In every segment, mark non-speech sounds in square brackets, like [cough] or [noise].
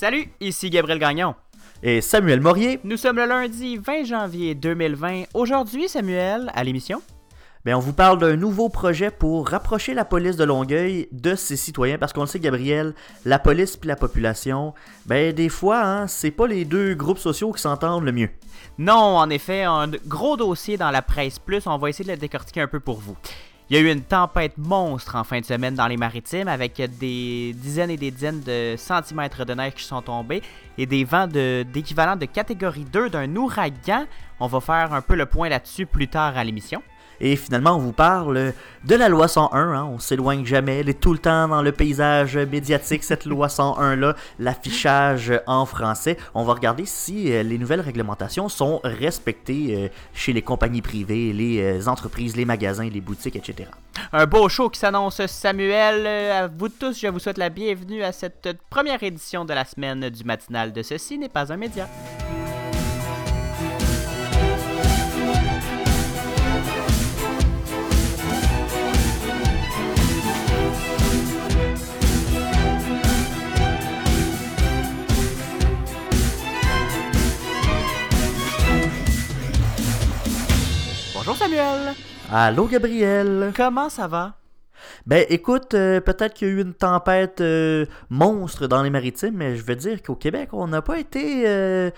Salut, ici Gabriel Gagnon. Et Samuel Morier. Nous sommes le lundi 20 janvier 2020. Aujourd'hui, Samuel, à l'émission? Ben, on vous parle d'un nouveau projet pour rapprocher la police de Longueuil de ses citoyens. Parce qu'on le sait, Gabriel, la police puis la population, ben, des fois, hein, c'est pas les deux groupes sociaux qui s'entendent le mieux. Non, en effet, un gros dossier dans la presse plus. On va essayer de le décortiquer un peu pour vous. Il y a eu une tempête monstre en fin de semaine dans les maritimes avec des dizaines et des dizaines de centimètres de neige qui sont tombés et des vents d'équivalent de, catégorie 2 d'un ouragan. On va faire un peu le point là-dessus plus tard à l'émission. Et finalement, on vous parle de la loi 101. Hein, on s'éloigne jamais. Elle est tout le temps dans le paysage médiatique, cette loi 101-là, l'affichage en français. On va regarder si euh, les nouvelles réglementations sont respectées euh, chez les compagnies privées, les euh, entreprises, les magasins, les boutiques, etc. Un beau show qui s'annonce, Samuel. À vous tous, je vous souhaite la bienvenue à cette première édition de la semaine du matinal de Ceci n'est pas un média. Allô Gabriel. Comment ça va? Ben écoute, euh, peut-être qu'il y a eu une tempête euh, monstre dans les maritimes, mais je veux dire qu'au Québec, on n'a pas été euh,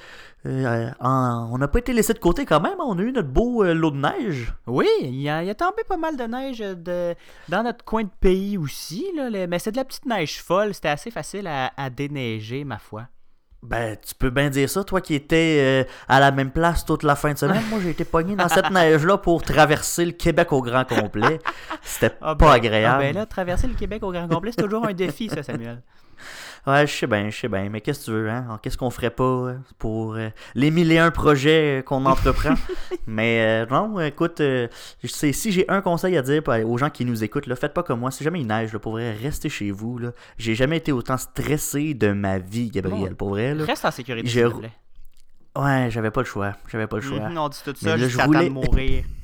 on n'a pas été laissé de côté quand même. On a eu notre beau lot de neige. Oui, il y, a, il a tombé pas mal de neige de, dans notre coin de pays aussi, là, mais c'est de la petite neige folle. C'était assez facile à, à déneiger, ma foi. Ben, tu peux bien dire ça, toi qui étais euh, à la même place toute la fin de semaine. Moi, j'ai été pogné dans cette [laughs] neige-là pour traverser le Québec au grand complet. C'était Ah pas ben- agréable. ah ben là, traverser le Québec au grand complet, c'est toujours un défi, ça, Samuel. Ouais, je sais bien, je sais bien. Mais qu'est-ce que tu veux, hein? Qu'est-ce qu'on ferait pas euh, pour euh, les mille et un projets euh, qu'on entreprend? [laughs] mais euh, non, écoute, euh, sais, si j'ai un conseil à dire aux gens qui nous écoutent, là, faites pas comme moi. Si jamais il neige, là, pour vrai, restez chez vous. Là. J'ai jamais été autant stressé de ma vie, Gabriel, Bon. pour vrai. Là. Reste en sécurité, Je- s'il te plaît. Ouais, j'avais pas le choix. J'avais pas le choix. Mais là, juste je voulais- de mourir. [laughs]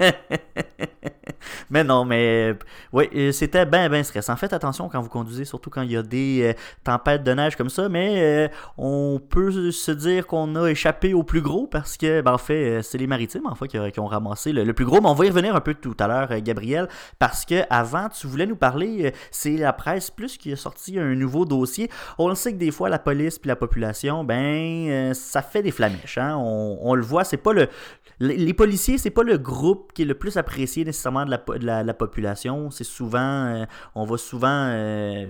[laughs] mais non, mais oui, euh, c'était bien, bien stressant. Faites attention quand vous conduisez, surtout quand il y a des euh, tempêtes de neige comme ça. Mais euh, on peut se dire qu'on a échappé au plus gros parce que, ben, en fait, euh, c'est les maritimes en fait qui, ont ramassé le, plus gros. Mais on va y revenir un peu tout à l'heure, euh, Gabriel, parce que avant, tu voulais nous parler. euh, c'est la presse plus qui a sorti un nouveau dossier. On le sait que des fois, la police puis la population, ben, euh, ça fait des flamèches. Hein? On le voit, c'est pas le les policiers, c'est pas le groupe qui est le plus apprécié nécessairement de la population. C'est souvent, euh, on va souvent, euh,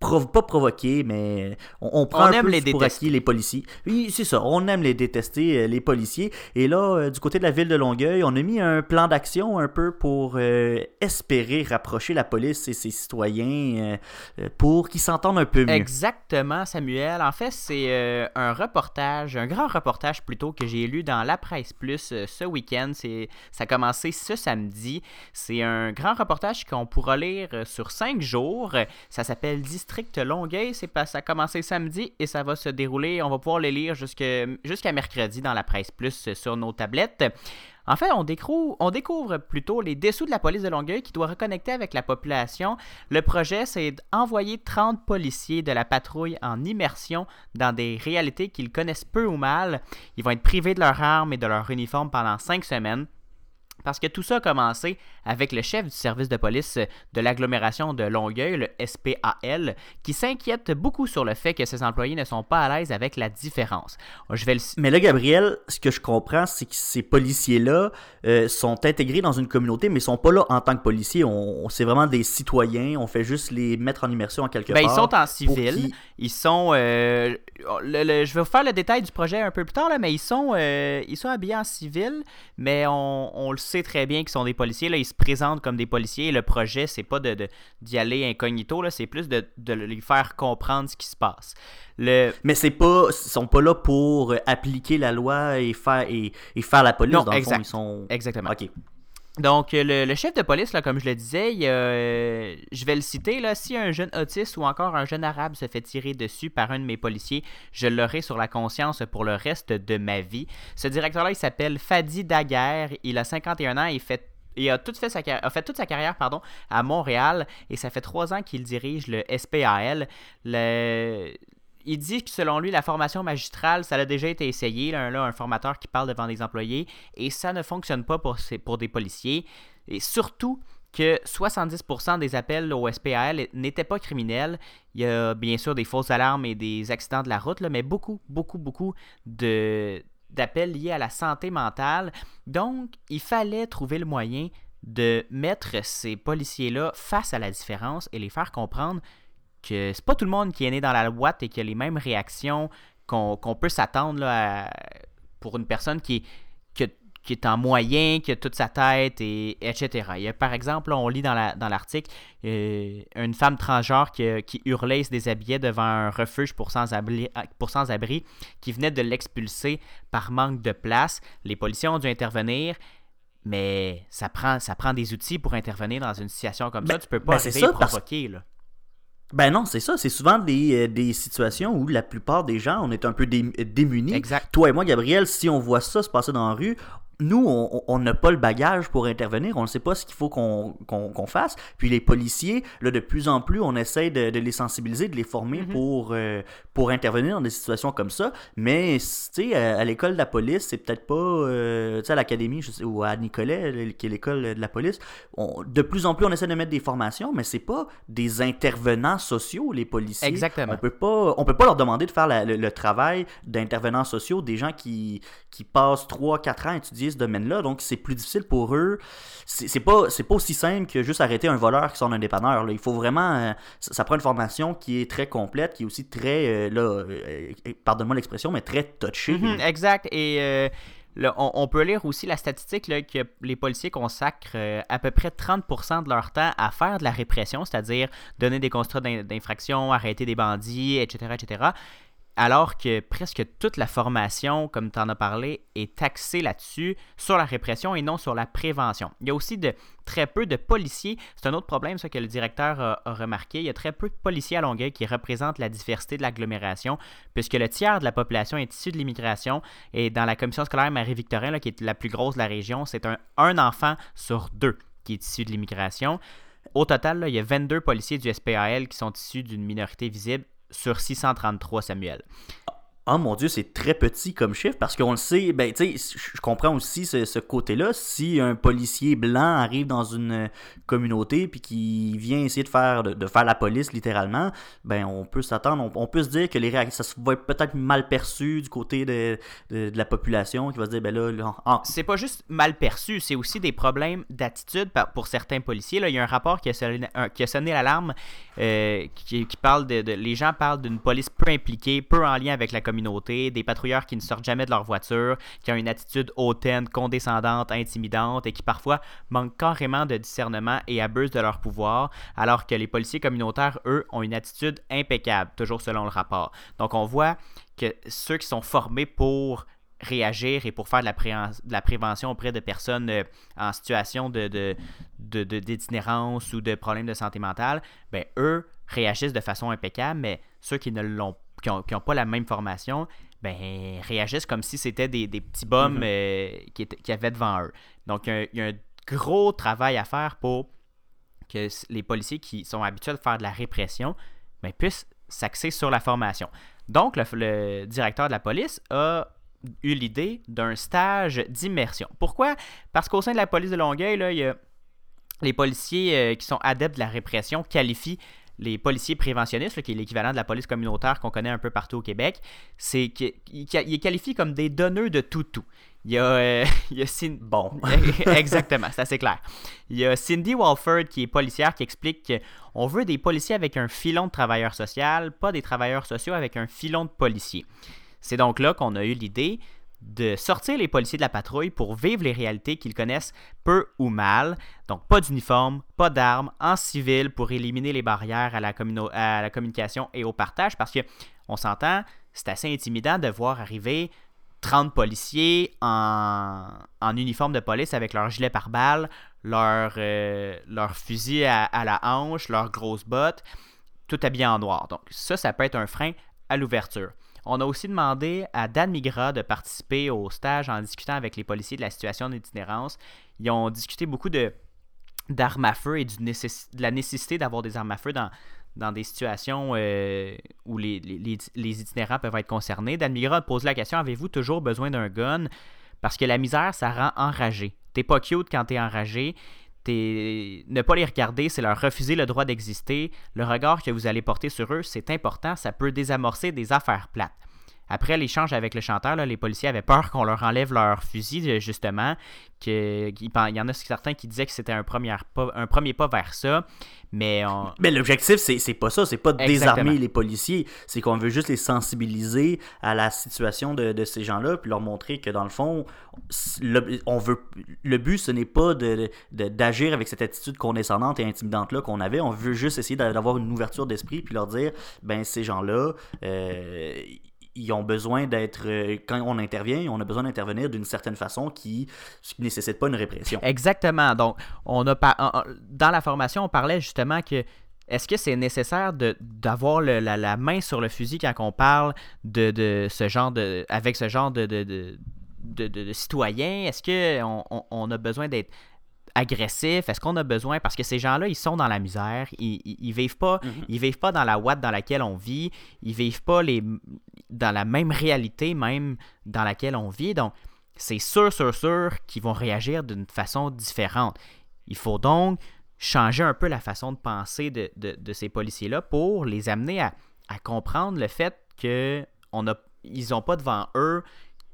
prov- pas provoquer, mais on, on prend On un aime peu les pour acquis les policiers. Oui, c'est ça. On aime les détester, euh, les policiers. Et là, euh, du côté de la ville de Longueuil, on a mis un plan d'action un peu pour euh, espérer rapprocher la police et ses citoyens euh, pour qu'ils s'entendent un peu mieux. Exactement, Samuel. En fait, c'est un reportage, un grand reportage plutôt que j'ai lu dans La Presse Plus ce week-end. Ça a commencé ce samedi. C'est un grand reportage qu'on pourra lire sur cinq jours. Ça s'appelle District Longueuil. Pas, ça a commencé samedi et ça va se dérouler. On va pouvoir le lire jusqu'à mercredi dans La Presse Plus sur nos tablettes. En fait, on découvre, plutôt les dessous de la police de Longueuil qui doit reconnecter avec la population. Le projet, c'est d'envoyer 30 policiers de la patrouille en immersion dans des réalités qu'ils connaissent peu ou mal. Ils vont être privés de leurs armes et de leur uniforme pendant 5 semaines. Parce que tout ça a commencé avec le chef du service de police de l'agglomération de Longueuil, le SPAL, qui s'inquiète beaucoup sur le fait que ses employés ne sont pas à l'aise avec la différence. Je vais le Mais là, Gabriel, ce que je comprends, c'est que ces policiers-là euh, sont intégrés dans une communauté, mais ils sont pas là en tant que policiers. On, on- c'est vraiment des citoyens. On fait juste les mettre en immersion en quelque Ben, part. ils sont en pour civil. Ils sont. euh, le- le- je vais vous faire le détail du projet un peu plus tard, là, mais ils sont, euh, ils sont habillés en civil, mais on, on le sait très bien qu'ils sont des policiers. Là, ils se présentent comme des policiers. Le projet, c'est pas de, de- d'y aller incognito, là, c'est plus de, de les faire comprendre ce qui se passe. Le, Mais c'est pas, ils sont pas là pour euh, appliquer la loi et faire et, et faire la police. Non, dans le exact. fond, ils sont. exactement. Ok. Donc, le, chef de police, là, comme je le disais, euh, je vais le citer, là, si un jeune autiste ou encore un jeune arabe se fait tirer dessus par un de mes policiers, je l'aurai sur la conscience pour le reste de ma vie. Ce directeur-là, il s'appelle Fadi Daguerre, il a 51 ans, il fait il a, tout fait sa, toute sa carrière à Montréal et ça fait trois ans qu'il dirige le SPAL. Le, il dit que selon lui, la formation magistrale, ça a déjà été essayé. Là, un formateur qui parle devant des employés, et ça ne fonctionne pas pour, des policiers. Et surtout que 70% des appels au SPAL n'étaient pas criminels. Il y a bien sûr des fausses alarmes et des accidents de la route, mais beaucoup, beaucoup, beaucoup d'appels liés à la santé mentale. Donc, il fallait trouver le moyen de mettre ces policiers-là face à la différence et les faire comprendre que c'est pas tout le monde qui est né dans la boîte et qui a les mêmes réactions qu'on peut s'attendre pour une personne qui est, qui est en moyen, qui a toute sa tête, et, etc. Il y a, par exemple, on lit dans l'article dans euh, une femme transgenre qui, qui hurlait et se déshabillait devant un refuge pour sans-abri sans -abri, qui venait de l'expulser par manque de place. Les policiers ont dû intervenir. Mais ça prend, ça prend des outils pour intervenir dans une situation comme ça. Ben, tu peux pas ben ça, provoquer. Là. Ben non, c'est ça. C'est souvent des, euh, des, situations où la plupart des gens, on est un peu démunis. Exact. Toi et moi, Gabriel, si on voit ça se passer dans la rue, nous, on n'a pas le bagage pour intervenir, on ne sait pas ce qu'il faut qu'on fasse. Puis les policiers, là, de plus en plus, on essaie de, les sensibiliser, de les former mm-hmm. pour, euh, pour intervenir dans des situations comme ça. Mais, tu sais, à, l'école de la police, c'est peut-être pas, euh, tu sais, à l'académie ou à Nicolet, qui est l'école de la police, de plus en plus, on essaie de mettre des formations, mais c'est pas des intervenants sociaux, les policiers. Exactement. On peut pas, on peut pas leur demander de faire le, travail d'intervenants sociaux, des gens qui, qui passent 3-4 ans à étudier ce domaine-là, donc c'est plus difficile pour eux. C'est pas, pas aussi simple que juste arrêter un voleur qui sort d'un dépanneur. Il faut vraiment. Euh, ça, prend une formation qui est très complète, qui est aussi très. Euh, là, euh, pardonne-moi l'expression, mais très touchée. Mhm, exact. Et. on, peut lire aussi la statistique que les policiers consacrent à peu près 30% de leur temps à faire de la répression, c'est-à-dire donner des constats d'infraction, arrêter des bandits, etc., etc alors que presque toute la formation, comme tu en as parlé, est axée là-dessus, sur la répression et non sur la prévention. Il y a aussi de très peu de policiers. C'est un autre problème, ça, que le directeur a, remarqué. Il y a très peu de policiers à Longueuil qui représentent la diversité de l'agglomération, puisque le tiers de la population est issu de l'immigration. Et dans la commission scolaire Marie-Victorin, qui est la plus grosse de la région, c'est un enfant sur deux qui est issu de l'immigration. Au total, il y a 22 policiers du SPAL qui sont issus d'une minorité visible sur 633, Samuel. Oh mon Dieu, c'est très petit comme chiffre parce qu'on le sait, ben tu sais, je comprends aussi ce, côté-là. Si un policier blanc arrive dans une communauté puis qui vient essayer de faire de, faire la police littéralement, ben on peut s'attendre, on, peut se dire que les réactions, ça va être peut-être mal perçu du côté de, la population qui va se dire ben là, c'est pas juste mal perçu, c'est aussi des problèmes d'attitude pour certains policiers. Là, il y a un rapport qui a sonné, qui a sonné l'alarme, euh, qui, parle de, les gens parlent d'une police peu impliquée, peu en lien avec la communauté des patrouilleurs qui ne sortent jamais de leur voiture, qui ont une attitude hautaine, condescendante, intimidante et qui parfois manquent carrément de discernement et abusent de leur pouvoir, alors que les policiers communautaires, eux, ont une attitude impeccable, toujours selon le rapport. Donc on voit que ceux qui sont formés pour réagir et pour faire de la, de prévention auprès de personnes euh, en situation de, d'itinérance ou de problèmes de santé mentale, ben eux réagissent de façon impeccable, mais ceux qui ne l'ont qui n'ont pas la même formation, ben, réagissent comme si c'était des, petits bums mm-hmm. euh, qui, qui, avaient devant eux. Donc, il y, a, un gros travail à faire pour que les policiers qui sont habitués à faire de la répression ben, puissent s'axer sur la formation. Donc, le, directeur de la police a eu l'idée d'un stage d'immersion. Pourquoi? Parce qu'au sein de la police de Longueuil, là, il y a les policiers euh, qui sont adeptes de la répression qualifient les policiers préventionnistes, qui est l'équivalent de la police communautaire qu'on connaît un peu partout au Québec, c'est qu'il est qualifié comme des donneurs de tout tout. Il y a, euh, [laughs] il y a Bon. [laughs] [laughs] Exactement, c'est assez clair. Il y a Cindy Walford, qui est policière, qui explique qu'on veut des policiers avec un filon de travailleurs sociaux, pas des travailleurs sociaux avec un filon de policiers. C'est donc là qu'on a eu l'idée de sortir les policiers de la patrouille pour vivre les réalités qu'ils connaissent peu ou mal. Donc pas d'uniforme, pas d'armes, en civil pour éliminer les barrières à la, communication et au partage parce que on s'entend, c'est assez intimidant de voir arriver 30 policiers en, uniforme de police avec leur gilet pare-balles, euh, leur fusil à, à, la hanche, leurs grosses bottes, tout habillé en noir. Donc ça, ça peut être un frein à l'ouverture. On a aussi demandé à Dan Migra de participer au stage en discutant avec les policiers de la situation d'itinérance. Ils ont discuté beaucoup d'armes à feu et de la nécessité d'avoir des armes à feu dans, dans des situations euh, où les, les, itinérants peuvent être concernés. Dan Migra pose la question avez-vous toujours besoin d'un gun? Parce que la misère, ça rend enragé. T'es pas cute quand t'es enragé. Ne pas les regarder, c'est leur refuser le droit d'exister. Le regard que vous allez porter sur eux, c'est important, ça peut désamorcer des affaires plates. Après l'échange avec le chanteur, les policiers avaient peur qu'on leur enlève leur fusil, justement. Que, il y en a certains qui disaient que c'était un premier pas, un premier pas vers ça. Mais, [laughs] mais l'objectif, c'est pas ça. C'est pas de désarmer les policiers. C'est qu'on veut juste les sensibiliser à la situation de, ces gens-là, puis leur montrer que dans le fond, le, on veut, le but, ce n'est pas d'agir de, d'agir avec cette attitude condescendante et intimidante-là qu'on avait. On veut juste essayer d'avoir une ouverture d'esprit, puis leur dire, ben ces gens-là, euh, ils ont besoin d'être, euh, quand on intervient, on a besoin d'intervenir d'une certaine façon qui ne nécessite pas une répression. Exactement. Donc, on a pas, dans la formation, on parlait justement que est-ce que c'est nécessaire d'avoir la, main sur le fusil quand on parle de, ce genre de, avec ce genre de, de, de citoyens? Est-ce qu'on on, a besoin d'être agressif? Est-ce qu'on a besoin? Parce que ces gens-là, ils sont dans la misère, ils, ils, vivent pas, mhm. ils vivent pas dans la ouate dans laquelle on vit, ils vivent pas les dans la même réalité même dans laquelle on vit. Donc, c'est sûr, sûr, sûr qu'ils vont réagir d'une façon différente. Il faut donc changer un peu la façon de penser de, ces policiers-là pour les amener à, comprendre le fait qu'ils n'ont pas devant eux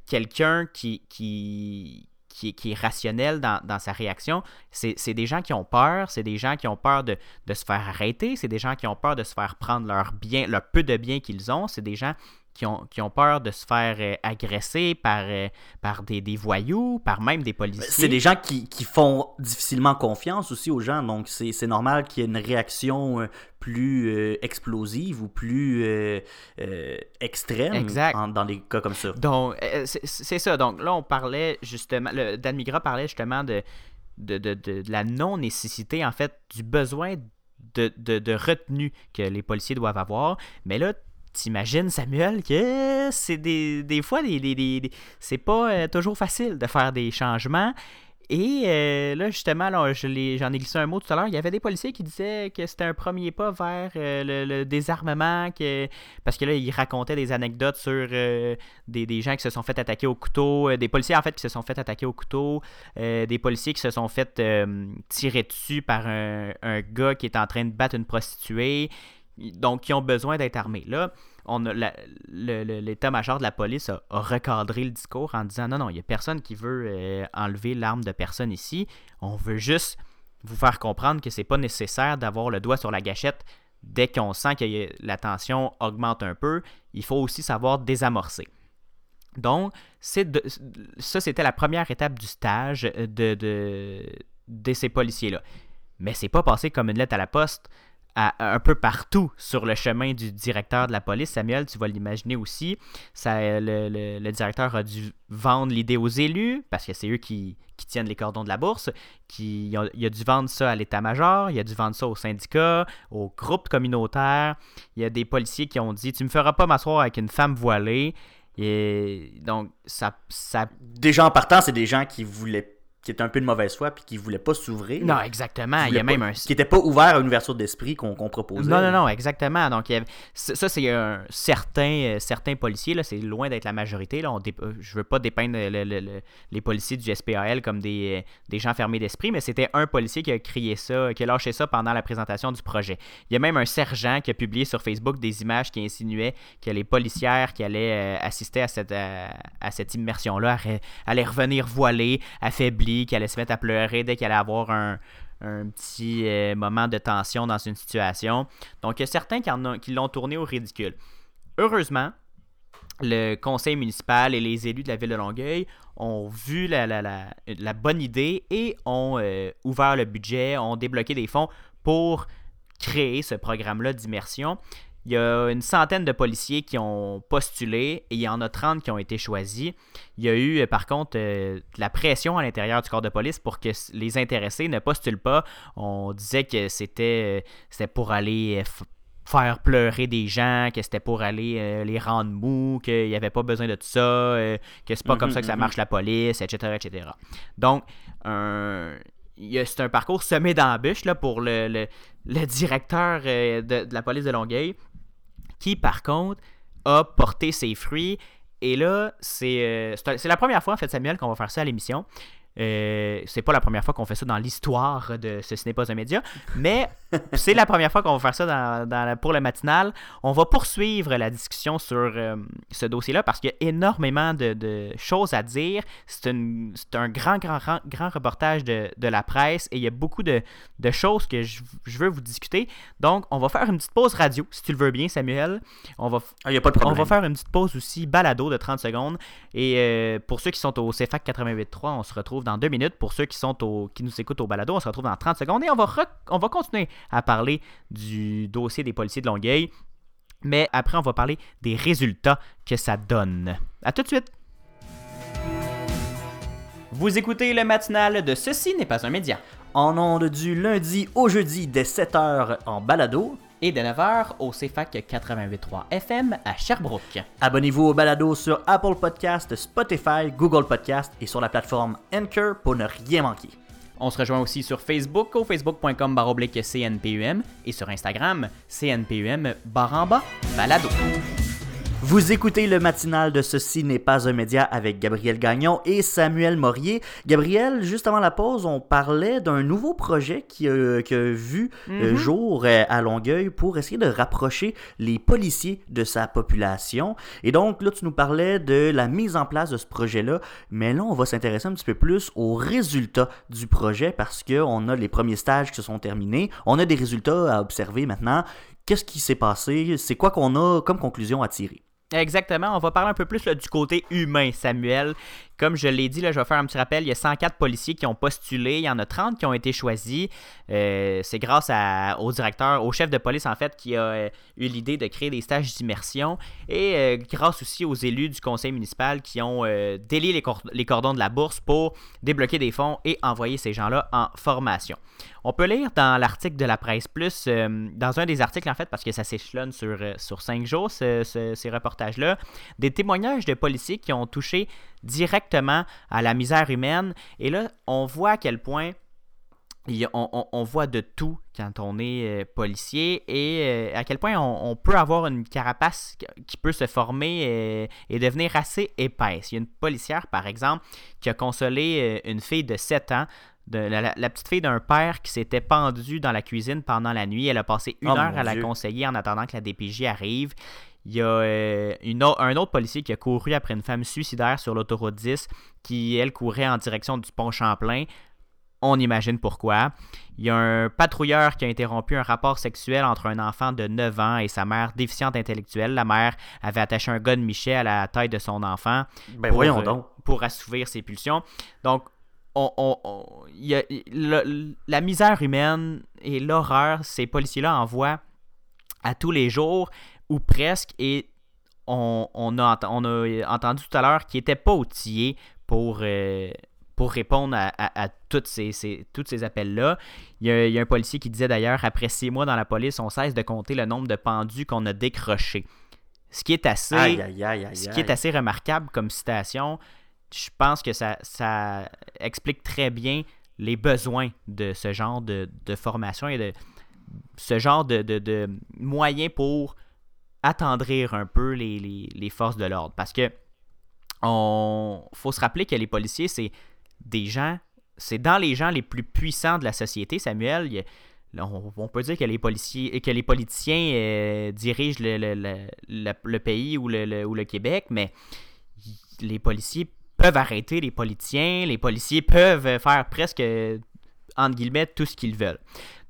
quelqu'un qui, qui, qui, est rationnel dans, sa réaction. C'est des gens qui ont peur, c'est des gens qui ont peur de, se faire arrêter, c'est des gens qui ont peur de se faire prendre leur bien, le peu de biens qu'ils ont, c'est des gens qui ont, qui ont, peur de se faire euh, agresser par, euh, par des, des, voyous, par même des policiers. C'est des gens qui, qui, font difficilement confiance aussi aux gens, donc c'est normal qu'il y ait une réaction euh, plus explosive ou plus extrême dans des cas comme ça. Donc, c'est ça. Donc là, on parlait justement, le, Dan Migra parlait justement de, de, de, de la non-nécessité, en fait, du besoin de, de, de, retenue que les policiers doivent avoir. Mais là, T'imagines, Samuel, que c'est des, des fois, des, des, c'est pas euh, toujours facile de faire des changements. Et euh, là, justement, là, j'en ai glissé un mot tout à l'heure. Il y avait des policiers qui disaient que c'était un premier pas vers euh, le, désarmement, que, parce que là, ils racontaient des anecdotes sur des, gens qui se sont fait attaquer au couteau, des policiers en fait qui se sont fait attaquer au couteau, des policiers qui se sont fait tirer dessus par un, un, gars qui est en train de battre une prostituée donc qui ont besoin d'être armés. Là, a l'état-major de la police a, recadré le discours en disant non, non, il n'y a personne qui veut euh, enlever l'arme de personne ici. On veut juste vous faire comprendre que c'est pas nécessaire d'avoir le doigt sur la gâchette dès qu'on sent que la tension augmente un peu. Il faut aussi savoir désamorcer. Donc, ça, c'était la première étape du stage de, de, de ces policiers-là. Mais c'est pas passé comme une lettre à la poste un peu partout sur le chemin du directeur de la police. Samuel, tu vas l'imaginer aussi. Ça, le, directeur a dû vendre l'idée aux élus, parce que c'est eux qui, tiennent les cordons de la bourse. Qui, il, a, dû vendre ça à l'état-major, il a dû vendre ça aux syndicats, aux groupes communautaires. Il y a des policiers qui ont dit Tu me feras pas m'asseoir avec une femme voilée. Et donc, ça, ça. Déjà en partant, c'est des gens qui voulaient qui était un peu de mauvaise foi puis qui voulait pas s'ouvrir. Non, exactement. Il y a même un... Qui n'était pas ouvert à une ouverture d'esprit qu'on proposait. Non, non, non, exactement. Donc, ça, c'est un certain, euh, certains policiers, c'est loin d'être la majorité. Là. On euh, Je veux pas dépeindre les policiers du SPAL comme des, euh, des gens fermés d'esprit, mais c'était un policier qui a crié ça, qui a lâché ça pendant la présentation du projet. Il y a même un sergent qui a publié sur Facebook des images qui insinuaient que les policières qui allaient assister à cette, à, cette immersion-là allaient revenir voilées, affaiblies qui allait se mettre à pleurer dès qu'elle allait avoir un, petit euh, moment de tension dans une situation. Donc, il y a certains qui, l'ont tourné au ridicule. Heureusement, le conseil municipal et les élus de la ville de Longueuil ont vu la, la, bonne idée et ont euh, ouvert le budget, ont débloqué des fonds pour créer ce programme-là d'immersion. Il y a une centaine de policiers qui ont postulé et il y en a 30 qui ont été choisis. Il y a eu, euh, par contre, euh, de la pression à l'intérieur du corps de police pour que les intéressés ne postulent pas. On disait que c'était euh, pour aller faire pleurer des gens, que c'était pour aller les rendre mous, qu'il n'y avait pas besoin de tout ça, que c'est pas comme ça que ça mhm, marche la police, etc. etc. Donc, c'est un parcours semé d'embûches pour le, le directeur de, de la police de Longueuil, qui par contre a porté ses fruits. Et là, c'est c'est la première fois, en fait, Samuel, qu'on va faire ça à l'émission. Euh, c'est pas la première fois qu'on fait ça dans l'histoire de Ce n'est pas un média, mais c'est la première fois qu'on va faire ça dans, pour le matinal. On va poursuivre la discussion sur euh, ce dossier-là parce qu'il y a énormément de, choses à dire. C'est un grand, grand, grand, reportage de, la presse et il y a beaucoup de, choses que je, veux vous discuter. Donc, on va faire une petite pause radio, si tu le veux bien, Samuel. On va, ah, a pas de on va faire une petite pause aussi balado de 30 secondes. Et euh, pour ceux qui sont au CFAC 88.3, on se retrouve dans deux minutes. Pour ceux qui, sont qui nous écoutent au balado, on se retrouve dans 30 secondes et on va, on va continuer à parler du dossier des policiers de Longueuil. Mais après, on va parler des résultats que ça donne. À tout de suite! Vous écoutez le matinal de Ceci n'est pas un média. En ondes du lundi au jeudi dès 7h en balado et de 9h au CFAC 88.3 FM à Sherbrooke. Abonnez-vous au balado sur Apple Podcast, Spotify, Google Podcast et sur la plateforme Anchor pour ne rien manquer. On se rejoint aussi sur Facebook au facebook.com baroblique CNPUM et sur Instagram CNPUM baramba balado. Vous écoutez le matinal de Ceci n'est pas un média avec Gabriel Gagnon et Samuel Morier. Gabriel, juste avant la pause, on parlait d'un nouveau projet qui, a vu euh, mhm. jour euh, à Longueuil pour essayer de rapprocher les policiers de sa population. Et donc, là, tu nous parlais de la mise en place de ce projet-là, mais là, on va s'intéresser un petit peu plus aux résultats du projet parce qu'on a les premiers stages qui se sont terminés. On a des résultats à observer maintenant. Qu'est-ce qui s'est passé? C'est quoi qu'on a comme conclusion à tirer? Exactement. On va parler un peu plus du côté humain, Samuel. Comme je l'ai dit, je vais faire un petit rappel. Il y a 104 policiers qui ont postulé. Il y en a 30 qui ont été choisis. Euh, c'est grâce au directeur, au chef de police, en fait, qui a euh, eu l'idée de créer des stages d'immersion. Et euh, grâce aussi aux élus du conseil municipal qui ont délié les, cordons de la bourse pour débloquer des fonds et envoyer ces gens-là en formation. On peut lire dans l'article de la presse plus, dans un des articles, en fait, parce que ça s'échelonne sur, sur cinq jours, ces reportages-là, des témoignages de policiers qui ont touché directement à la misère humaine. Et là, on voit à quel point on, voit de tout quand on est euh, policier et euh, à quel point on, peut avoir une carapace qui peut se former euh, et devenir assez épaisse. Il y a une policière, par exemple, qui a consolé une fille de 7 ans. De, la, petite fille d'un père qui s'était pendue dans la cuisine pendant la nuit. Elle a passé une oh heure à la conseiller en attendant que la DPJ arrive. Il y a euh, un autre policier qui a couru après une femme suicidaire sur l'autoroute 10 qui, elle, courait en direction du pont Champlain. On imagine pourquoi. Il y a un patrouilleur qui a interrompu un rapport sexuel entre un enfant de 9 ans et sa mère déficiente intellectuelle. La mère avait attaché un gars de Michel à la taille de son enfant. Ben voyons euh, donc. Pour assouvir ses pulsions. Donc, on, y a, la misère humaine et l'horreur, ces policiers-là envoient à tous les jours ou presque, et on, a, on a entendu tout à l'heure qu'il n'était pas outillé pour, euh, pour répondre à, toutes ces, tous ces appels-là. Il, y, a, un policier qui disait d'ailleurs, après six mois dans la police, on cesse de compter le nombre de pendus qu'on a décrochés. Ce qui est assez, ce qui est assez remarquable comme citation, je pense que ça, ça explique très bien les besoins de ce genre de, formation et de ce genre de, de, de moyens pour attendrir un peu les, forces de l'ordre. Parce que on faut se rappeler que les policiers, c'est des gens, c'est dans les gens les plus puissants de la société, Samuel. on, peut dire que les policiers que les politiciens euh, dirigent le, pays ou le, ou le Québec, mais les policiers peuvent arrêter les politiciens, les policiers peuvent faire presque entre guillemets tout ce qu'ils veulent.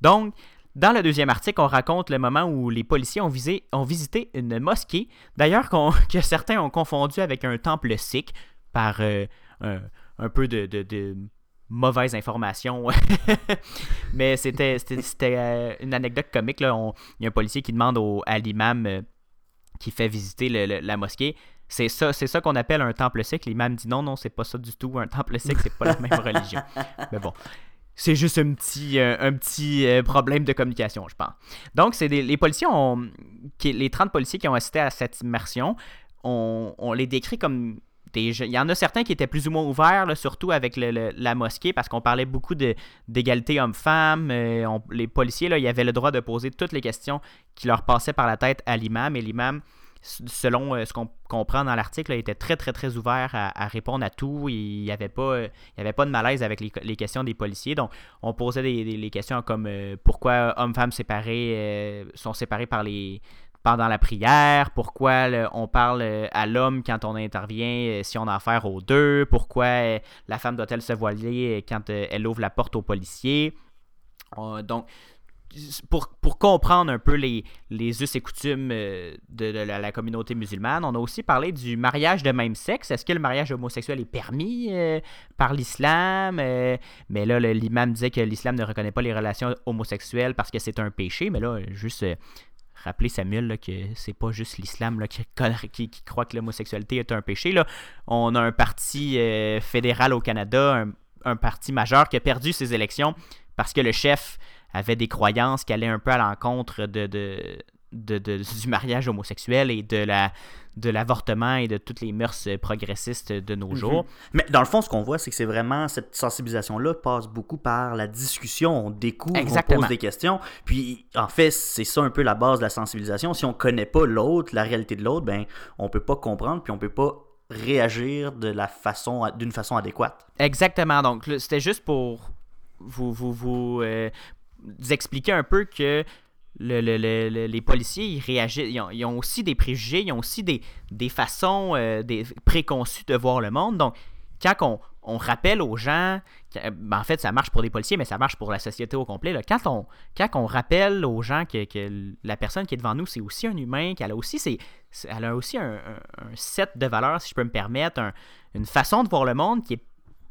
Donc, dans le deuxième article, on raconte le moment où les policiers ont, visité une mosquée, d'ailleurs [laughs] que certains ont confondu avec un temple sikh par euh, un, peu de, de, mauvaise information. [laughs] Mais c'était euh, une anecdote comique. Il y a un policier qui demande à l'imam euh, qui fait visiter la mosquée c'est ça, c'est ça qu'on appelle un temple sikh. L'imam dit non, non, c'est pas ça du tout. Un temple sikh, c'est pas la même [laughs] religion. Mais bon, c'est juste un petit, euh, un petit euh, problème de communication, je pense. Donc, c'est les policiers ont. les 30 policiers qui ont assisté à cette immersion, on, les décrit comme il y en a certains qui étaient plus ou moins ouverts, surtout avec la mosquée, parce qu'on parlait beaucoup d'égalité homme-femme. Euh, les policiers, là, ils avaient le droit de poser toutes les questions qui leur passaient par la tête à l'imam, et l'imam, selon euh, ce qu'on comprend dans l'article, était très, très, très ouvert à, répondre à tout. Il n'y avait, pas, avait pas de malaise avec les, questions des policiers. Donc, on posait des, questions comme euh, pourquoi hommes-femmes séparés sont séparés par les pendant la prière, pourquoi on parle euh, à l'homme quand on intervient, euh, si on a affaire aux deux, pourquoi euh, la femme doit-elle se voiler quand elle ouvre la porte aux policiers? donc, pour, pour, comprendre un peu les, les us et coutumes de, la, communauté musulmane, on a aussi parlé du mariage de même sexe. Est-ce que le mariage homosexuel est permis par l'islam? mais là, l'imam disait que l'islam ne reconnaît pas les relations homosexuelles parce que c'est un péché. Mais là, juste rappeler Samuel là, que c'est pas juste l'islam qui, croit que l'homosexualité est un péché. Là. On a un parti euh, fédéral au Canada, un, parti majeur qui a perdu ses élections parce que le chef avait des croyances qui allaient un peu à l'encontre de, de, du mariage homosexuel et de la de l'avortement et de toutes les mœurs progressistes de nos mhm. jours. Mais dans le fond, ce qu'on voit, c'est que c'est vraiment cette sensibilisation-là passe beaucoup par la discussion. On découvre, on pose des questions. Puis, en fait, c'est ça un peu la base de la sensibilisation. Si on connaît pas l'autre, la réalité de l'autre, ben, on peut pas comprendre, puis on peut pas réagir de la façon d'une façon adéquate. Exactement. Donc, c'était juste pour vous, vous, vous euh, expliquer un peu que les policiers, ils réagissent, ils ont, aussi des préjugés, ils ont aussi des, façons euh, des préconçues de voir le monde. Donc, quand on, rappelle aux gens, ben, en fait, ça marche pour les policiers, mais ça marche pour la société au complet. Quand, on, quand on rappelle aux gens que, la personne qui est devant nous, c'est aussi un humain, qu'elle a aussi, elle a aussi un, set de valeurs, si je peux me permettre, une façon de voir le monde qui est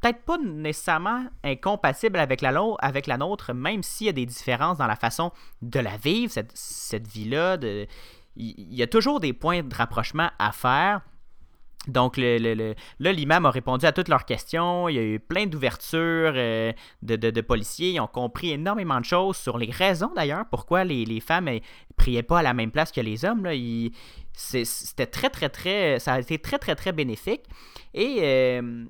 peut-être pas nécessairement incompatible avec la, avec nôtre, même s'il y a des différences dans la façon de la vivre, cette, cette vie-là. Il y a toujours des points de rapprochement à faire. Donc le, là, l'imam a répondu à toutes leurs questions. Il y a eu plein d'ouvertures euh, de, de, policiers. Ils ont compris énormément de choses sur les raisons d'ailleurs pourquoi les, les femmes priaient pas à la même place que les hommes. Là. c'était très, très, très. Ça a été très, très, très bénéfique. Et euh,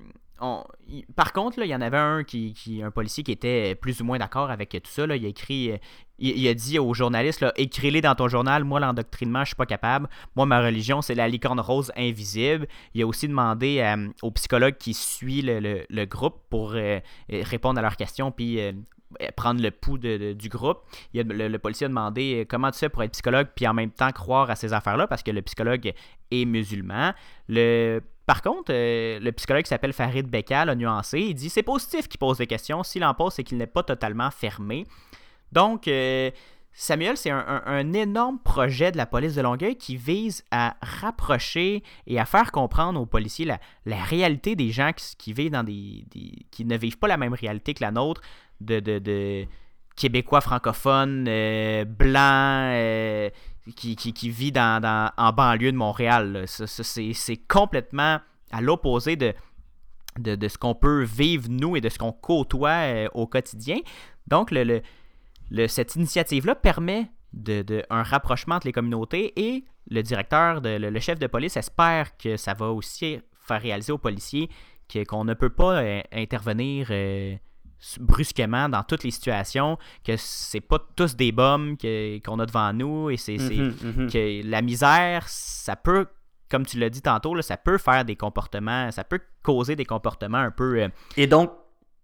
par contre, il y en avait un qui, un policier qui était plus ou moins d'accord avec tout ça. Il a écrit, euh, il, a dit aux journalistes écris-les dans ton journal. Moi, l'endoctrinement, je suis pas capable. Moi, ma religion, c'est la licorne rose invisible. Il a aussi demandé euh, au psychologue qui suit le, groupe pour euh, répondre à leurs questions puis prendre le pouls du groupe. Il le, policier a demandé comment tu fais pour être psychologue puis en même temps croire à ces affaires-là parce que le psychologue est musulman. Le par contre, euh, le psychologue qui s'appelle Farid Bekal a nuancé. Il dit c'est positif qu'il pose des questions. S'il en pose, c'est qu'il n'est pas totalement fermé. Donc, euh, Samuel, c'est un, énorme projet de la police de Longueuil qui vise à rapprocher et à faire comprendre aux policiers la, réalité des gens qui, vivent dans des, qui ne vivent pas la même réalité que la nôtre, de, Québécois francophones, euh, blancs qui, vit dans, en banlieue de Montréal. C'est complètement à l'opposé de, de, ce qu'on peut vivre nous et de ce qu'on côtoie euh, au quotidien. Donc, cette initiative-là permet de, un rapprochement entre les communautés et le directeur, de, le, chef de police espère que ça va aussi faire réaliser aux policiers qu'on ne peut pas euh, intervenir. Euh, brusquement dans toutes les situations, que c'est pas tous des bombes qu'on a devant nous et c'est mhm. que la misère, ça peut, comme tu l'as dit tantôt, là, ça peut faire des comportements, ça peut causer des comportements un peu. Euh, et donc,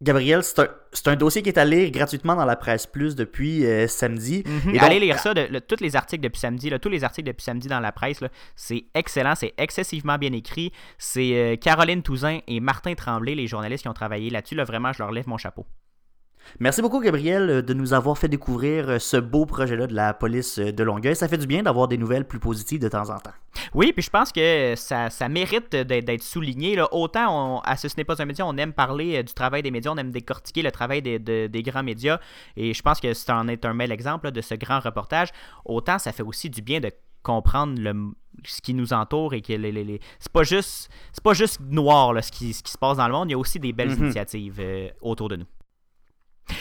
Gabriel, c'est un, dossier qui est à lire gratuitement dans la presse plus depuis euh, samedi. Mhm. Allez lire ça, de, tous les articles depuis samedi, tous les articles depuis samedi dans la presse, c'est excellent, c'est excessivement bien écrit. C'est euh, Caroline Touzin et Martin Tremblay, les journalistes qui ont travaillé là-dessus. Là, vraiment, je leur lève mon chapeau. Merci beaucoup, Gabriel, euh, de nous avoir fait découvrir euh, ce beau projet-là de la police euh, de Longueuil. Ça fait du bien d'avoir des nouvelles plus positives de temps en temps. Oui, puis je pense que ça, mérite d'être souligné. Là. Autant à ce, ce n'est pas un média, on aime parler du travail des médias, on aime décortiquer le travail des, grands médias. Et je pense que c'est un, est un bel exemple de ce grand reportage. Autant ça fait aussi du bien de comprendre le, ce qui nous entoure et que les, les, c'est pas juste c'est pas juste noir là, ce, qui, ce qui se passe dans le monde, il y a aussi des belles mm-hmm. initiatives autour de nous.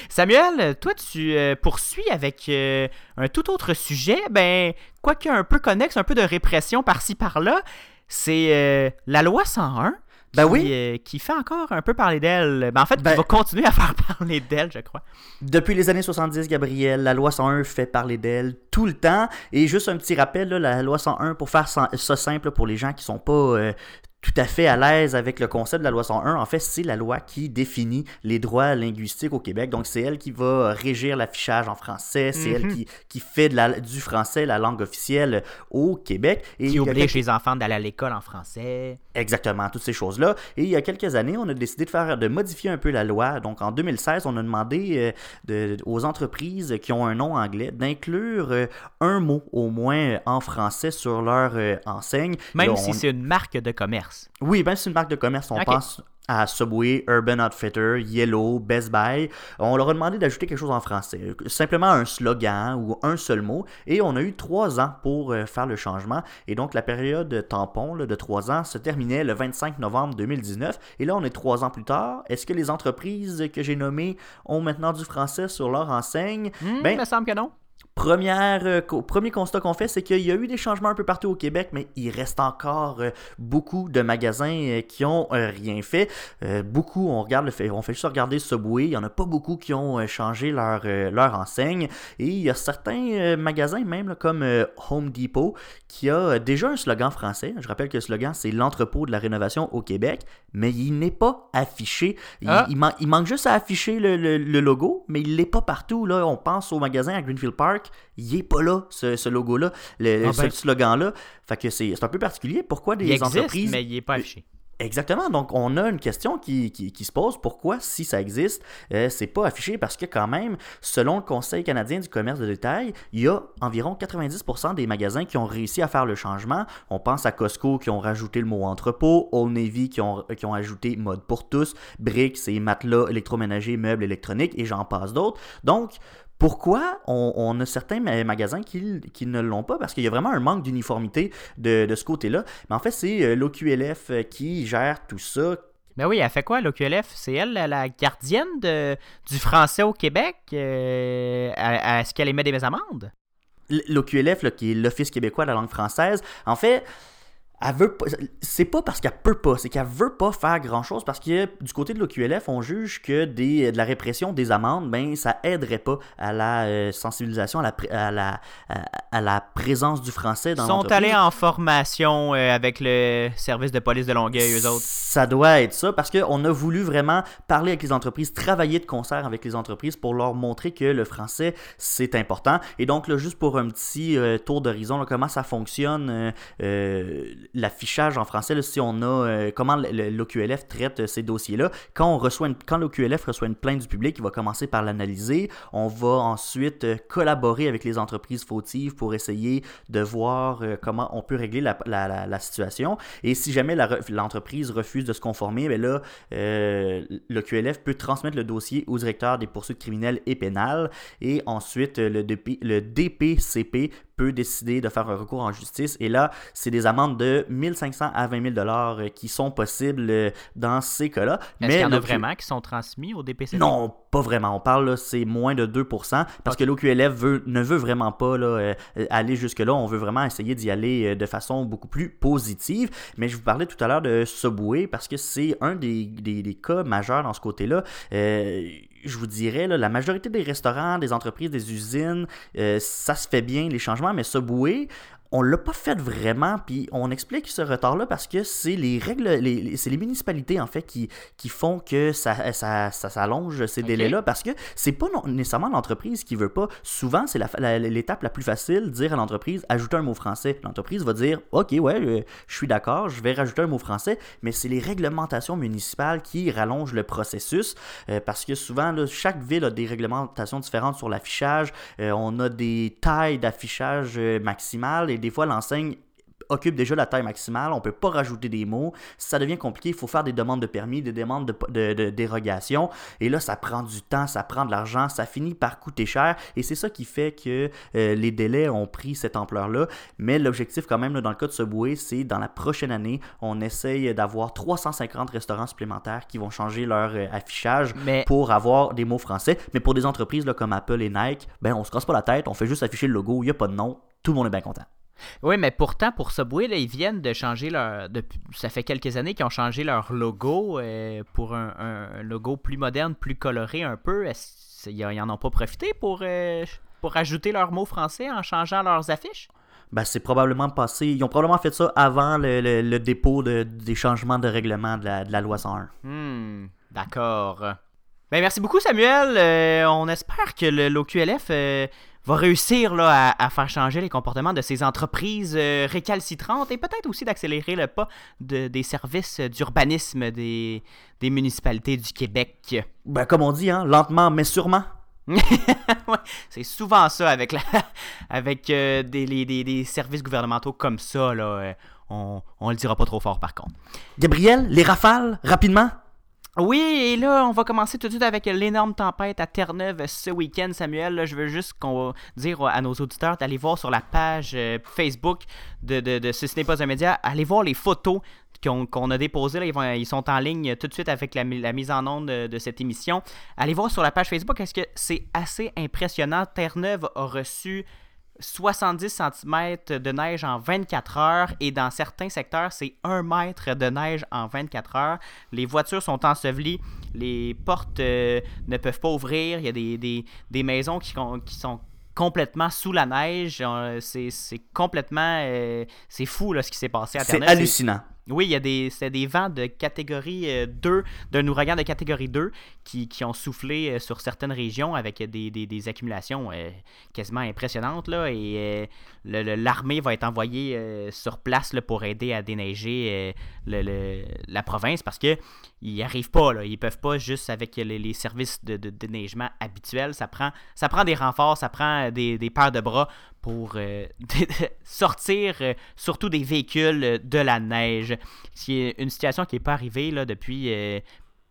Samuel, toi, tu euh, poursuis avec euh, un tout autre sujet, ben, quoique un peu connexe, un peu de répression par-ci par-là. C'est euh, la loi 101. Ben qui, oui. qui fait encore un peu parler d'elle. Ben, en fait, Ben- qui va continuer à [laughs] faire parler d'elle, je crois. Depuis les années 70, Gabriel, la loi 101 fait parler d'elle tout le temps. Et juste un petit rappel, là, la loi 101, pour faire ça simple pour les gens qui sont pas tout à fait à l'aise avec le concept de la loi 101, en fait, c'est la loi qui définit les droits linguistiques au Québec. Donc, c'est elle qui va régir l'affichage en français, c'est elle Mhm. qui, qui fait de la- du français la langue officielle au Québec. Et Qui oblige quelques- les enfants d'aller à l'école en français. Exactement, toutes ces choses-là. Et il y a quelques années, on a décidé de faire de modifier un peu la loi. Donc en 2016, on a demandé euh, de- aux entreprises qui ont un nom anglais d'inclure euh, un mot au moins en français sur leur euh, enseigne. Même Là, si c'est une marque de commerce. Oui, si c'est une marque de commerce, on pense à Subway, Urban Outfitter, Yellow, Best Buy. On leur a demandé d'ajouter quelque chose en français. Simplement un slogan ou un seul mot. Et on a eu trois ans pour euh, faire le changement. Et donc la période tampon là, de trois ans se terminait le 25 novembre 2019. Et là, on est trois ans plus tard. Est-ce que les entreprises que j'ai nommées ont maintenant du français sur leur enseigne? Hmm, Ben, il me semble que non. Première, euh, co- premier constat qu'on fait, c'est qu'il y a eu des changements un peu partout au Québec, mais il reste encore euh, beaucoup de magasins euh, qui ont rien fait. Beaucoup, on regarde le fait, on fait juste regarder Subway, il y en a pas beaucoup qui ont changé leur, leur enseigne. Et il y a certains magasins, même là, comme Home Depot, qui a déjà un slogan français. Je rappelle que le slogan, c'est l'entrepôt de la rénovation au Québec, mais il n'est pas affiché. Il, Ah. il man- il manque juste à afficher le, le- le logo, mais il l'est pas partout. Là. On pense au magasin à Greenfield Park, il est pas là, ce, ce logo-là, le, Ah ce ben. slogan-là. Fait que c'est c'est un peu particulier. Pourquoi des Il existe, entreprises... mais il n'est pas affiché. Exactement. Donc, on a une question qui, qui- qui se pose. Pourquoi, si ça existe, euh, c'est pas affiché? Parce que quand même, selon le Conseil canadien du commerce de détail, il y a environ 90% des magasins qui ont réussi à faire le changement. On pense à Costco qui ont rajouté le mot entrepôt, Old Navy qui ont, qui ont ajouté mode pour tous, Bricks et matelas électroménagers, meubles électroniques et j'en passe d'autres. Donc, pourquoi on, on a certains ma- magasins qui, qui ne l'ont pas? Parce qu'il y a vraiment un manque d'uniformité de, de ce côté-là. Mais en fait, c'est euh, l'OQLF euh, qui gère tout ça. Ben oui, elle fait quoi, l'OQLF? C'est elle, la, gardienne de, du français au Québec? Euh, Est-ce qu'elle émet des amendes? L'OQLF, qui est l'Office québécois de la langue française, en fait, elle veut pas. C'est pas parce qu'elle peut pas, c'est qu'elle veut pas faire grand chose parce que du côté de l'OQLF, on juge que des, de la répression des amendes, ben ça aiderait pas à la euh, sensibilisation, à la, à, la, à, la présence du français dans Ils sont l'entreprise. allés en formation euh, avec le service de police de Longueuil, eux autres? Ça doit être ça parce qu'on a voulu vraiment parler avec les entreprises, travailler de concert avec les entreprises pour leur montrer que le français c'est important. Et donc là, juste pour un petit euh, tour d'horizon, là, comment ça fonctionne, l'affichage en français, si on a euh, comment l'OQLF traite euh, ces dossiers-là. Quand quand l'OQLF reçoit une plainte du public, il va commencer par l'analyser. On va ensuite euh, collaborer avec les entreprises fautives pour essayer de voir comment on peut régler la, situation. Et si jamais l'entreprise refuse de se conformer, ben là, euh, le QLF peut transmettre le dossier au directeur des poursuites criminelles et pénales. Et ensuite, le, DP le DPCP peut décider de faire un recours en justice. Et là, c'est des amendes de 1500 à 20 000 dollars qui sont possibles euh, dans ces cas-là. Est-ce qu'il y en a vraiment qui sont transmis au DPC? non, pas vraiment. On parle, là, c'est moins de 2%, parce que l'OQLF veut, ne veut vraiment pas là, euh, aller jusque-là. On veut vraiment essayer d'y aller euh, de façon beaucoup plus positive. Mais je vous parlais tout à l'heure de Subway, parce que c'est un des, des- des cas majeurs dans ce côté-là. Euh, je vous dirais, là, la majorité des restaurants, des entreprises, des usines, euh, ça se fait bien, les changements, mais Subway, on l'a pas fait vraiment, puis on explique ce retard-là parce que c'est les règles, les, c'est les municipalités en fait qui, qui font que ça, ça, ça s'allonge ces délais-là parce que c'est pas non- nécessairement l'entreprise qui veut pas. Souvent, c'est la- la- l'étape la, plus facile, dire à l'entreprise, ajouter un mot français. L'entreprise va dire, ok, ouais, euh, je suis d'accord, je vais rajouter un mot français, mais c'est les réglementations municipales qui rallongent le processus euh, parce que souvent, là, chaque ville a des réglementations différentes sur l'affichage. Euh, on a des tailles d'affichage maximales et des fois, l'enseigne occupe déjà la taille maximale, on peut pas rajouter des mots, ça devient compliqué, il faut faire des demandes de permis, des demandes de, de- de dérogation, et là ça prend du temps, ça prend de l'argent, ça finit par coûter cher, et c'est ça qui fait que euh, les délais ont pris cette ampleur-là, mais l'objectif quand même là, dans le cas de Subway, c'est dans la prochaine année, on essaye d'avoir 350 restaurants supplémentaires qui vont changer leur euh, affichage Mais pour avoir des mots français, mais pour des entreprises là, comme Apple et Nike, ben on se casse pas la tête, on fait juste afficher le logo, il n'y a pas de nom, tout le monde est bien content. Oui, mais pourtant, pour Subway, là, ils viennent de changer leur. Ça fait quelques années qu'ils ont changé leur logo euh, pour un, un logo plus moderne, plus coloré un peu. Ils en ont pas profité pour, euh, pour ajouter leurs mots français en changeant leurs affiches? Ben, c'est probablement passé. Ils ont probablement fait ça avant le, le- le dépôt de- des changements de règlement de la, de la loi 101. Hmm, d'accord. Ben, merci beaucoup, Samuel. Euh, on espère que le- l'OQLF va réussir là, à, à faire changer les comportements de ces entreprises euh, récalcitrantes et peut-être aussi d'accélérer le pas de- des services d'urbanisme des, des municipalités du Québec. Ben, comme on dit, hein, lentement mais sûrement. [laughs] Ouais, c'est souvent ça avec, la, [laughs] avec euh, des, les- des- des services gouvernementaux comme ça. Là, euh, on, on le dira pas trop fort par contre. Gabriel, les rafales, rapidement? Oui, et là, on va commencer tout de suite avec l'énorme tempête à Terre-Neuve ce week-end, Samuel. Je veux juste qu'on dire à nos auditeurs d'aller voir sur la page euh, Facebook de, de, Ce n'est pas un média, allez voir les photos qu'on a déposées. Ils, sont en ligne tout de suite avec la, mi- la mise en onde de, de cette émission. Allez voir sur la page Facebook parce que c'est assez impressionnant? Terre-Neuve a reçu 70 cm de neige en 24 heures et dans certains secteurs, c'est 1 mètre de neige en 24 heures. Les voitures sont ensevelies, les portes euh, ne peuvent pas ouvrir, il y a des, des- des maisons qui, sont complètement sous la neige. Euh, C'est complètement... euh, c'est fou là, ce qui s'est passé à. C'est- hallucinant. Oui, il y a des, des vents de catégorie euh, 2, d'un ouragan de catégorie 2 qui, qui ont soufflé euh, sur certaines régions avec des, des- des accumulations euh, quasiment impressionnantes. Là, et euh, l'armée va être envoyée euh, sur place pour aider à déneiger euh, le- le- la province parce que ils n'y arrivent pas. Là. Ils peuvent pas juste avec les, les services de, de déneigement habituels. Ça prend, ça prend des renforts, ça prend euh, des, des paires de bras pour euh, [laughs] sortir euh, surtout des véhicules euh, de la neige. C'est une situation qui n'est pas arrivée là, depuis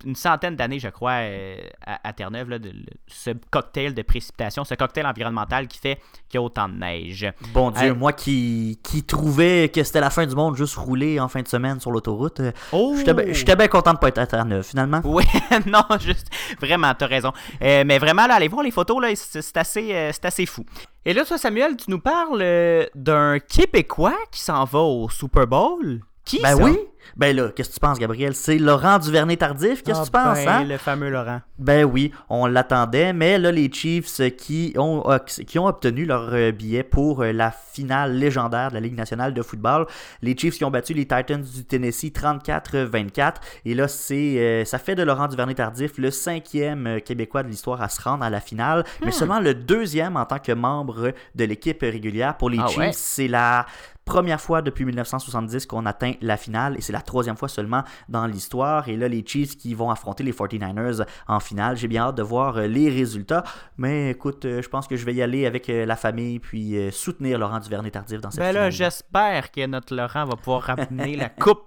une centaine d'années, je crois, euh, à, à Terre-Neuve, là, de- le- ce cocktail de précipitation, ce cocktail environnemental qui fait qu'il y a autant de neige. Bon Dieu, Hey. moi qui, qui trouvais que c'était la fin du monde juste rouler en fin de semaine sur l'autoroute, euh, Oh! j'étais ben- bien content de pas être à Terre-Neuve, finalement. Oui, [laughs] non, juste, vraiment, t'as raison. Euh, mais vraiment, là, allez voir les photos, là, c'est assez, euh, assez fou. Et là, toi, Samuel, tu nous parles euh, d'un Québécois qui s'en va au Super Bowl. Qui Ben ça? oui. Ben là, qu'est-ce que tu penses, Gabriel? C'est Laurent Duvernay-Tardif, qu'est-ce que tu Ah penses, ben, hein? Le fameux Laurent. Ben oui, on l'attendait, mais là, les Chiefs qui ont, qui ont obtenu leur euh, billet pour euh, la finale légendaire de la Ligue nationale de football. Les Chiefs qui ont battu les Titans du Tennessee 34-24. Et là, c'est euh, ça fait de Laurent Duvernay-Tardif le cinquième Québécois de l'histoire à se rendre à la finale, mais seulement le deuxième en tant que membre de l'équipe régulière. Pour les Ah Chiefs, ouais? c'est la première fois depuis 1970 qu'on atteint la finale et c'est la troisième fois seulement dans l'histoire. Et là, les Chiefs qui vont affronter les 49ers en finale. J'ai bien hâte de voir euh, les résultats. Mais écoute, euh, je pense que je vais y aller avec euh, la famille puis soutenir Laurent Duvernay-Tardif dans cette Ben là, j'espère que notre Laurent va pouvoir ramener la [laughs] coupe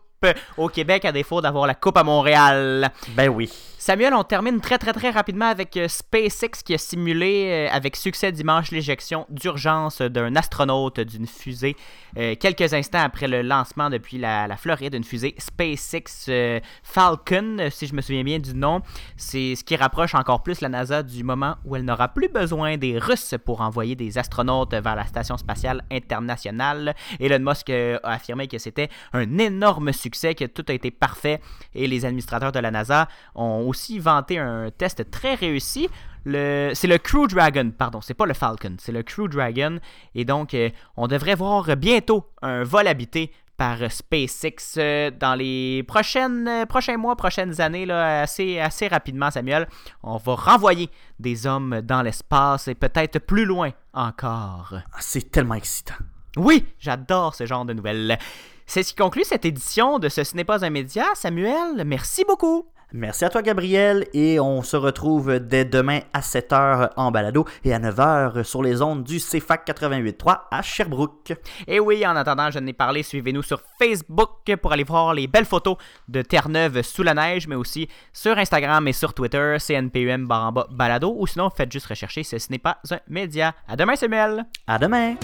au Québec à défaut d'avoir la coupe à Montréal. Ben oui. Samuel, on termine très très très rapidement avec euh, SpaceX qui a simulé euh, avec succès dimanche l'éjection d'urgence d'un astronaute d'une fusée euh, quelques instants après le lancement depuis la, Floride d'une fusée SpaceX Falcon, si je me souviens bien du nom. C'est ce qui rapproche encore plus la NASA du moment où elle n'aura plus besoin des Russes pour envoyer des astronautes vers la station spatiale internationale. Elon Musk a affirmé que c'était un énorme succès, que tout a été parfait et les administrateurs de la NASA ont aussi vanté un test très réussi. Le, c'est le Crew Dragon, pardon, c'est pas le Falcon, c'est le Crew Dragon. Et donc, euh, on devrait voir bientôt un vol habité par SpaceX euh, dans les prochaines, euh, prochains mois, prochaines années, là, assez, assez rapidement, Samuel. On va renvoyer des hommes dans l'espace et peut-être plus loin encore. Ah, C'est tellement excitant. Oui, j'adore ce genre de nouvelles. C'est ce qui conclut cette édition de Ce, ce n'est pas un média. Samuel, merci beaucoup. Merci à toi, Gabriel, et on se retrouve dès demain à 7h en balado et à 9h sur les ondes du CFAC 88.3 à Sherbrooke. Et oui, en attendant, je n'ai parlé, suivez-nous sur Facebook pour aller voir les belles photos de Terre-Neuve sous la neige, mais aussi sur Instagram et sur Twitter, CNPUM baramba balado, ou sinon faites juste rechercher ce, ce n'est pas un média. À demain, Samuel! À demain!